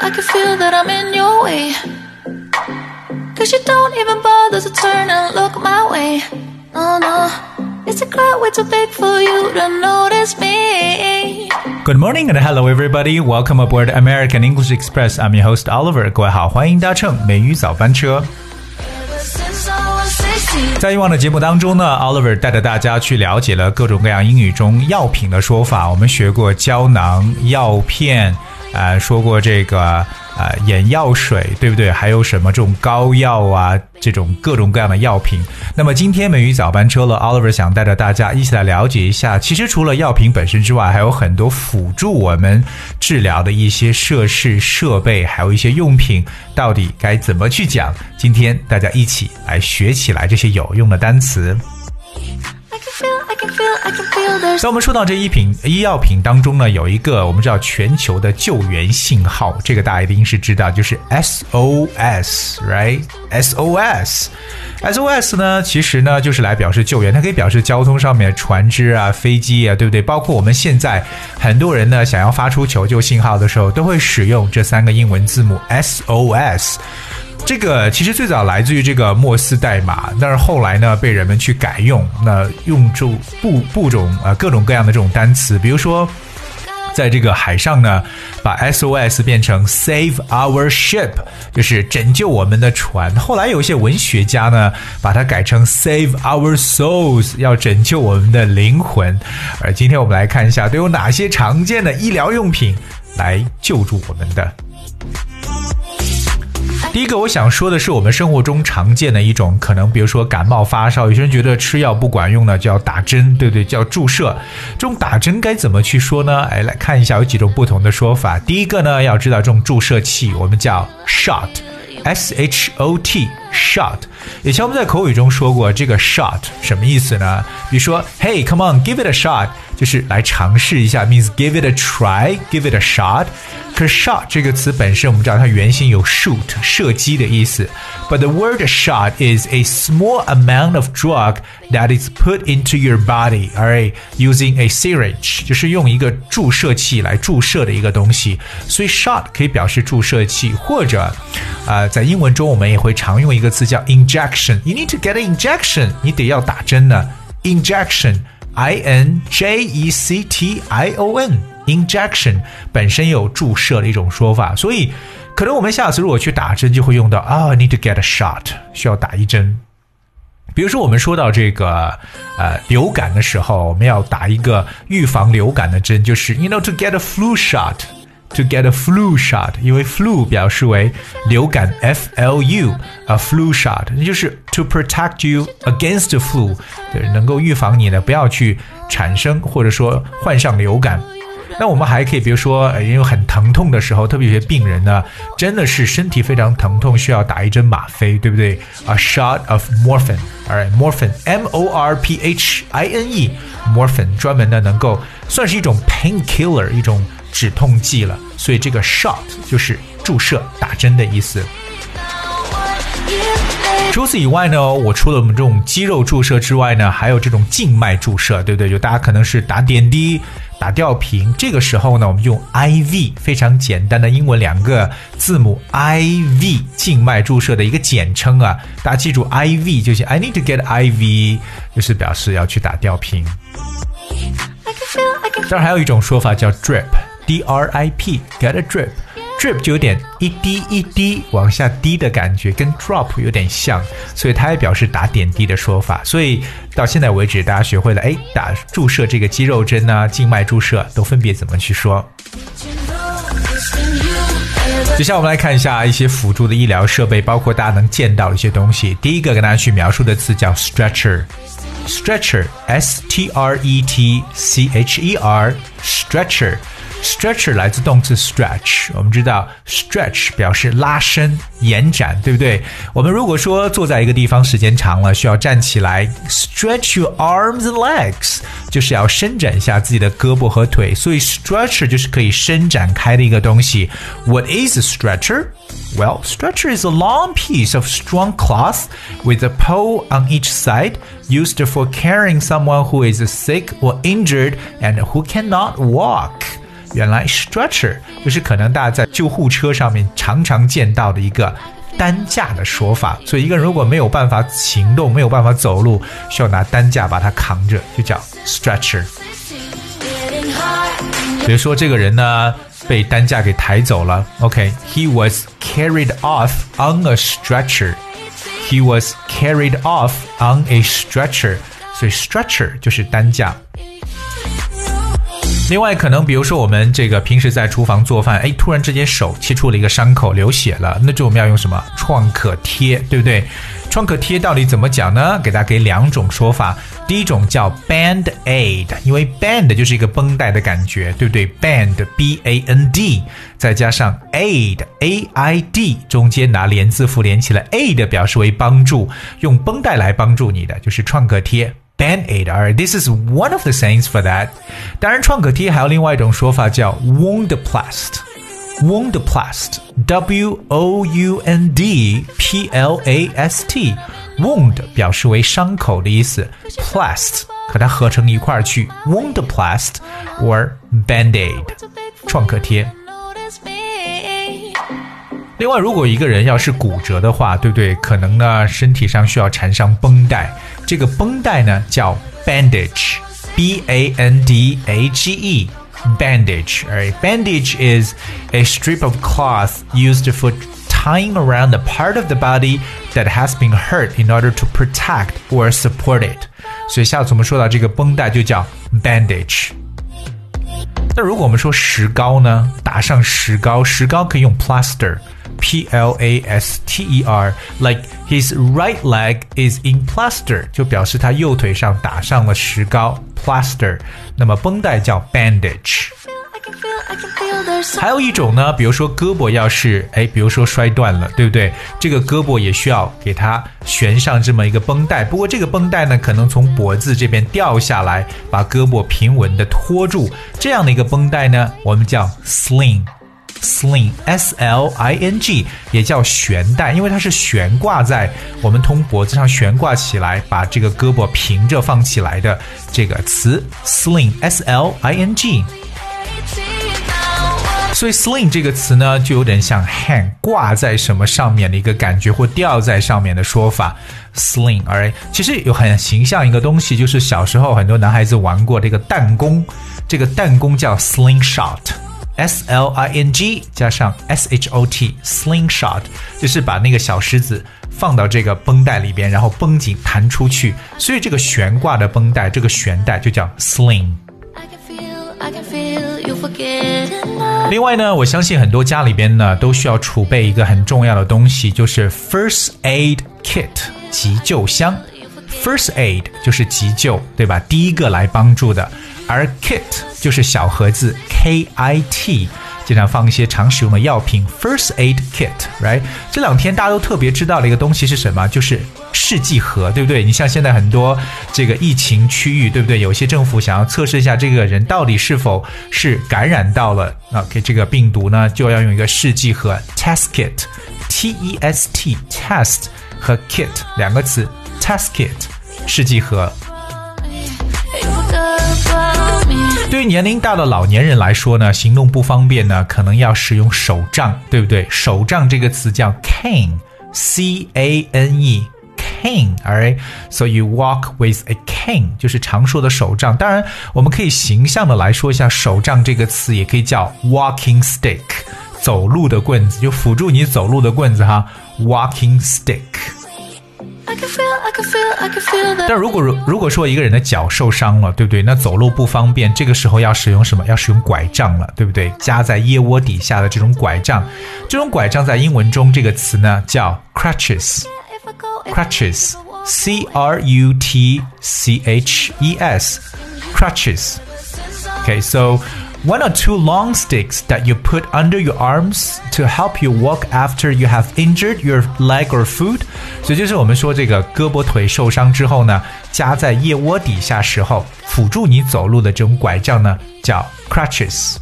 I can feel that I'm in your way. Cause you don't even bother to turn and look my way. Oh no, it's a crowd way too big for you to notice me. Good morning and hello everybody. Welcome aboard American English Express. I'm your host Oliver. 各位好，欢迎搭乘美语早班车。 在以往的节目当中呢，Oliver 带着大家去了解了各种各样英语中药品的说法。我们学过胶囊、药片。呃，说过这个呃眼药水，对不对？还有什么这种膏药啊，这种各种各样的药品。那么今天美语早班车了，Oliver 想带着大家一起来了解一下，其实除了药品本身之外，还有很多辅助我们治疗的一些设施设备，还有一些用品，到底该怎么去讲？今天大家一起来学起来这些有用的单词。在我们说到这一品医药品当中呢，有一个我们知道全球的救援信号，这个大家一定是知道，就是 SOS，right？SOS，SOS 呢，其实呢就是来表示救援，它可以表示交通上面船只啊、飞机啊，对不对？包括我们现在很多人呢想要发出求救信号的时候，都会使用这三个英文字母 SOS。这个其实最早来自于这个莫斯代码，但是后来呢被人们去改用，那用这部部种啊各种各样的这种单词，比如说在这个海上呢，把 SOS 变成 Save our ship，就是拯救我们的船。后来有一些文学家呢把它改成 Save our souls，要拯救我们的灵魂。而今天我们来看一下都有哪些常见的医疗用品来救助我们的。第一个我想说的是，我们生活中常见的一种可能，比如说感冒发烧，有些人觉得吃药不管用呢，就要打针，对不对？叫注射。这种打针该怎么去说呢？哎，来看一下，有几种不同的说法。第一个呢，要知道这种注射器，我们叫 shot，S H O T t，shot。以前我们在口语中说过，这个 shot 什么意思呢？比如说，Hey，come on，give it a shot。就是来尝试一下，means give it a try，give it a shot。可是 shot 这个词本身，我们知道它原型有 shoot 射击的意思。But the word shot is a small amount of drug that is put into your body, alright, using a syringe，就是用一个注射器来注射的一个东西。所以 shot 可以表示注射器，或者啊、呃，在英文中我们也会常用一 一个词叫 injection。You need to get an injection，你得要打针呢。injection。I N J E C T I O N，injection 本身有注射的一种说法，所以可能我们下次如果去打针就会用到啊、oh,，need to get a shot，需要打一针。比如说，我们说到这个呃流感的时候，我们要打一个预防流感的针，就是 you know to get a flu shot。to get a flu shot，因为 flu 表示为流感，f l u，a flu shot，那就是 to protect you against the flu，对，能够预防你呢，不要去产生或者说患上流感。那我们还可以，比如说，因为很疼痛的时候，特别有些病人呢，真的是身体非常疼痛，需要打一针吗啡，对不对？A shot of morphine，alright，morphine，m o r p h i n e，morphine，专门的能够算是一种 painkiller，一种。 止痛剂了，所以这个 shot 就是注射、打针的意思。除此以外呢，我除了我们这种肌肉注射之外呢，还有这种静脉注射，对不对？就大家可能是打点滴、打吊瓶，这个时候呢，我们用 IV，非常简单的英文两个字母 IV，静脉注射的一个简称啊。大家记住 IV 就行，I need to get IV，就是表示要去打吊瓶。当然还有一种说法叫 drip。D R I P get a drip drip 就有点一滴一滴往下滴的感觉，跟 drop 有点像，所以它也表示打点滴的说法。所以到现在为止，大家学会了，哎，打注射这个肌肉针呢，静脉注射都分别怎么去说。接下来我们来看一下一些辅助的医疗设备，包括大家能见到的一些东西。第一个跟大家去描述的词叫 stretcher，stretcher，S T R E T C H E R，stretcher。Stretcher 来自动词 stretch，我们知道 stretch 表示拉伸、延展，对不对？我们如果说坐在一个地方时间长了，需要站起来，stretch your arms and legs，就是要伸展一下自己的胳膊和腿，所以 stretcher 就是可以伸展开的一个东西。What is a stretcher? Well, stretcher is a long piece of strong cloth with a pole on each side used for carrying someone who is sick or injured and who cannot walk. 原来 stretcher 就是可能大家在救护车上面常常见到的一个担架的说法。所以一个人如果没有办法行动，没有办法走路，需要拿担架把他扛着，就叫 stretcher。比如说这个人呢被担架给抬走了，OK，he、was carried off on a stretcher。He was carried off on a stretcher，所以 stretcher 就是担架。另外，可能比如说我们这个平时在厨房做饭，哎，突然之间手切出了一个伤口，流血了，那就我们要用什么创可贴，对不对？创可贴到底怎么讲呢？给大家给两种说法。第一种叫 band aid，因为 band 就是一个绷带的感觉，对不对？band b a n d，再加上 aid a i d，中间拿连字符连起来，aid 表示为帮助，用绷带来帮助你的就是创可贴。Band-aid. Alright, this is one of the sayings for that. 当然，创可贴还有另外一种说法叫 woundplast. Woundplast. W O U N D P L A S T. Wound 表示为伤口的意思，plast 和它合成一块儿去，woundplast or band-aid. 创可贴。另外，如果一个人要是骨折的话，对不对？可能呢，身体上需要缠上绷带。这个绷带呢叫 bandage，b a n d a g e。 Bandage, alright. Bandage is a strip of cloth used for tying around the part of the body that has been hurt in order to protect or support it. 所以下次我们说到这个绷带就叫 bandage。那如果我们说石膏呢？打上石膏，石膏可以用 plaster。 P L A S T E R, like his right leg is in plaster，就表示他右腿上打上了石膏 plaster。那么绷带叫 bandage。还有一种呢，比如说胳膊要是哎，比如说摔断了，对不对？这个胳膊也需要给它悬上这么一个绷带。不过这个绷带呢，可能从脖子这边掉下来，把胳膊平稳的托住。这样的一个绷带呢，我们叫 sling。Sling, S-L-I-N-G，也叫悬带，因为它是悬挂在我们从脖子上悬挂起来，把这个胳膊平着放起来的这个词。Sling, S-L-I-N-G。所以 sling 这个词呢，就有点像 hang 挂在什么上面的一个感觉，或吊在上面的说法。Sling，而其实有很形象一个东西，就是小时候很多男孩子玩过这个弹弓，这个弹弓叫 slingshot。S L I N G 加上 S H O T，slingshot 就是把那个小石子放到这个绷带里边，然后绷紧弹出去，所以这个悬挂的绷带，这个悬带就叫 sling。另外呢，我相信很多家里边呢都需要储备一个很重要的东西，就是 first aid kit 急救箱。First aid 就是急救，对吧？第一个来帮助的。而 kit 就是小盒子，K I T，经常放一些常使用的药品，first aid kit，right？这两天大家都特别知道的一个东西是什么？就是试剂盒，对不对？你像现在很多这个疫情区域，对不对？有些政府想要测试一下这个人到底是否是感染到了 OK 这个病毒呢，就要用一个试剂盒，test kit，T E S T，test 和 kit 两个词，test kit 试剂盒。对于年龄大的老年人来说呢，行动不方便呢，可能要使用手杖，对不对？手杖这个词叫 cane，C A N E，cane，alright？So you walk with a cane，就是常说的手杖。当然，我们可以形象的来说一下手杖这个词，也可以叫 walking stick，走路的棍子，就辅助你走路的棍子哈，walking stick。但如果如果说一个人的脚受伤了，对不对？那走路不方便，这个时候要使用什么？要使用拐杖了，对不对？夹在腋窝底下的这种拐杖，这种拐杖在英文中这个词呢叫 crutches，crutches，c r u t c h e s，crutches。Okay, so one or two long sticks that you put under your arms to help you walk after you have injured your leg or foot。所以就是我们说这个胳膊腿受伤之后呢，夹在腋窝底下时候辅助你走路的这种拐杖呢，叫 crutches。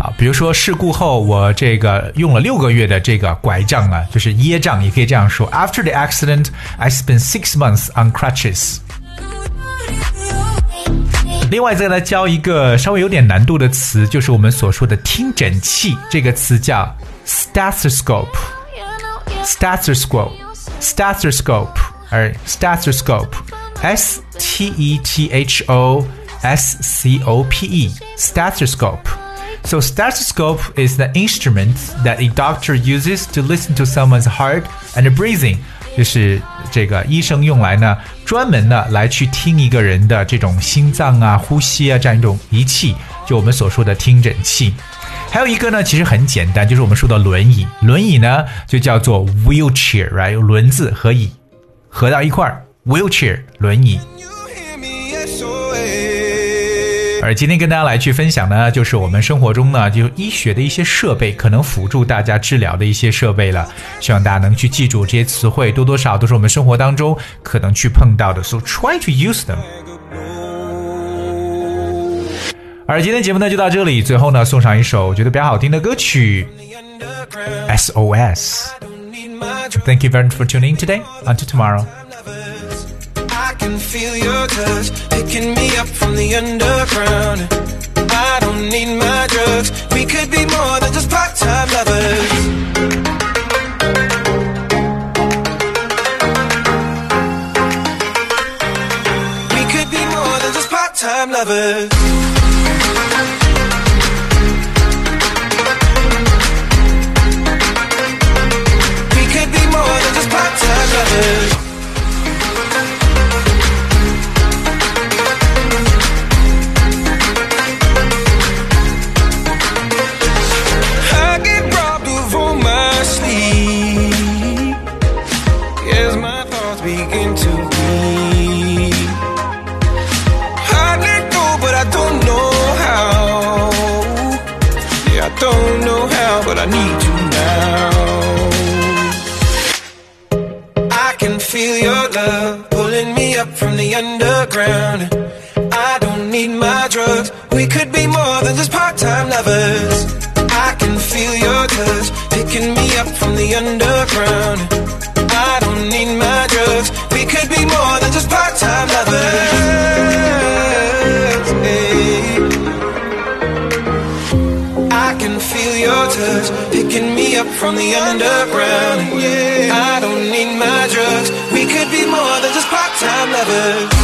啊，比如说事故后我这个用了六个月的这个拐杖啊，就是椰杖，也可以这样说。After the accident, I spent six months on crutches. 另外再来教一个稍微有点难度的词，就是我们所说的听诊器，这个词叫 stethoscope。stethoscope，stethoscope，而 stethoscope，s t e t h o s c o p e，stethoscope。So stethoscope is the instrument that a doctor uses to listen to someone's heart and breathing. 就是这个医生用来呢，专门的来去听一个人的这种心脏啊、呼吸啊这样一种仪器，就我们所说的听诊器。还有一个呢，其实很简单，就是我们说的轮椅。轮椅呢，就叫做 wheelchair，right？轮子和椅合到一块儿，wheelchair 轮椅。而今天跟大家来去分享呢，就是我们生活中呢，就医学的一些设备，可能辅助大家治疗的一些设备了。希望大家能去记住这些词汇，多多少都是我们生活当中可能去碰到的。So try to use them。而今天节目呢就到这里，最后呢送上一首我觉得比较好听的歌曲，SOS。Thank you very much for tuning in today. Until tomorrow. Can feel your touch picking me up from the underground. I don't need my drugs. We could be more than just part-time lovers. We could be more than just part-time lovers. Underground. I don't need my drugs. We could be more than just part-time lovers. I can feel your touch picking me up from the underground. I don't need my drugs. We could be more than just part-time lovers. Hey. I can feel your touch picking me up from the underground. I don't need my drugs. Lovers.